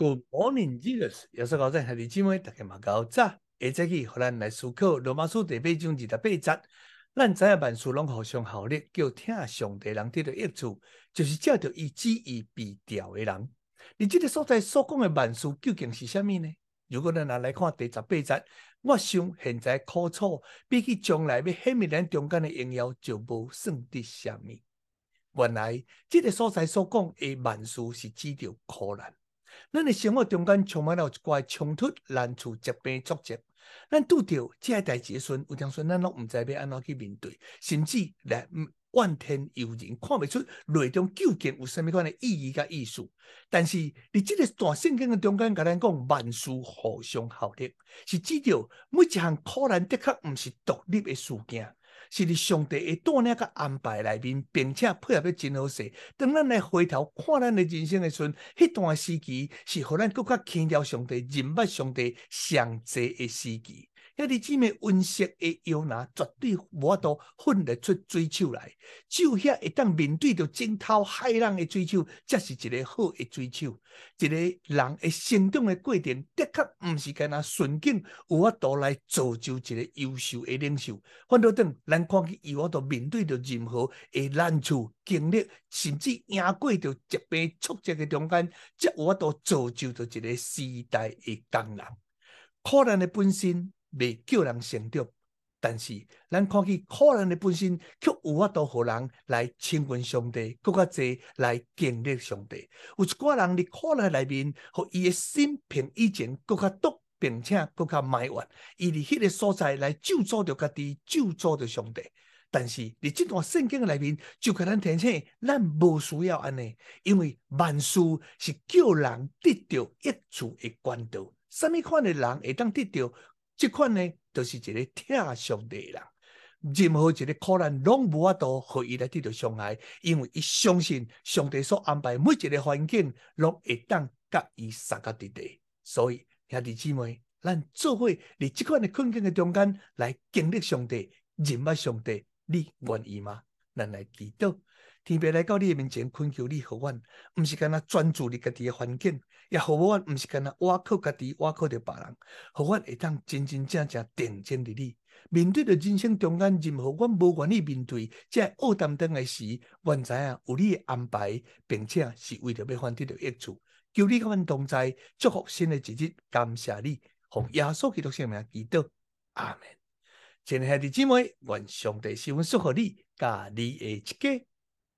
Good morning, Jesus。耶稣高赞，兄弟姊妹，大家嘛高早。下节去，互咱来思考罗马书第八章二十八节。咱知影万事拢互相效力，叫听上帝人得到益处，就是照着伊旨意被调的人。你这个所在所讲的万事究竟是啥物呢？如果咱来来看第十八节，我想现在苦楚比起将来要显明咱中间的荣耀，就无算得啥物。原来这个所在所讲的万事是指着苦难。咱的生活中间充满了一寡冲突、难处、疾病、挫折。咱拄着这些代志时，有当时咱拢唔知要安怎去面对，甚至来怨天尤人，看不出内中究竟有什么款的意义甲意思。但是，你这个大圣经嘅中间，甲咱讲万事互相效力，是指着每一项苦难的确唔是独立的事件。是伫上帝会带领个安排内面，并且配合得真好势。当咱来回头看咱的人生的时阵，迄段时期是互咱更加轻了上帝、认捌上帝上济的时期。遐日姊妹温室的摇篮绝对无法度分得出水手来，只有遐会当面对着惊涛骇浪的水手，才是一个好的水手。一个人的成长的过程，的确毋是干那顺境，有法度来造就一个优秀的领袖。反倒等咱看见有法度面对着任何的难处经历，甚至赢过着疾病挫折的中间，才有法度造就着一个时代的工人。苦难的本身。未叫人成长，但是咱看见苦难的本身，却有法度互人来亲近上帝，更加济来经历上帝。有一寡人伫苦难内面，互伊的心平以前更加毒，并且更加埋怨，伊伫迄个所在来咒诅着家己，咒诅着上帝。但是伫这段圣经内面，就给咱提醒，咱无需要安尼，因为万事是叫人得到益处的管道。什么款的人会当得到？这款呢，就是一个疼上帝的人，任何一个苦难拢无法度互伊来得到伤害，因为伊相信上帝所安排每一个环境，拢会当甲伊相加得地。所以兄弟姊妹，咱做伙伫这款的困境的中间来经历上帝、认识上帝，你愿意吗？咱来祈祷。天父来到你的面前，恳求你互阮，毋是干那专注你家己的环境，也互阮毋是干那倚靠家己，倚靠着别人，互阮会当真真正正定睛伫你，面对着人生中间任何阮无愿意面对，这恶担当的时，阮知影有你的安排，并且是为着要换得到益处。求你甲阮同在，祝福新的一日，感谢你，奉耶稣基督圣名祈祷，阿门。亲爱的姊妹，愿上帝十分祝福你，甲你的一家。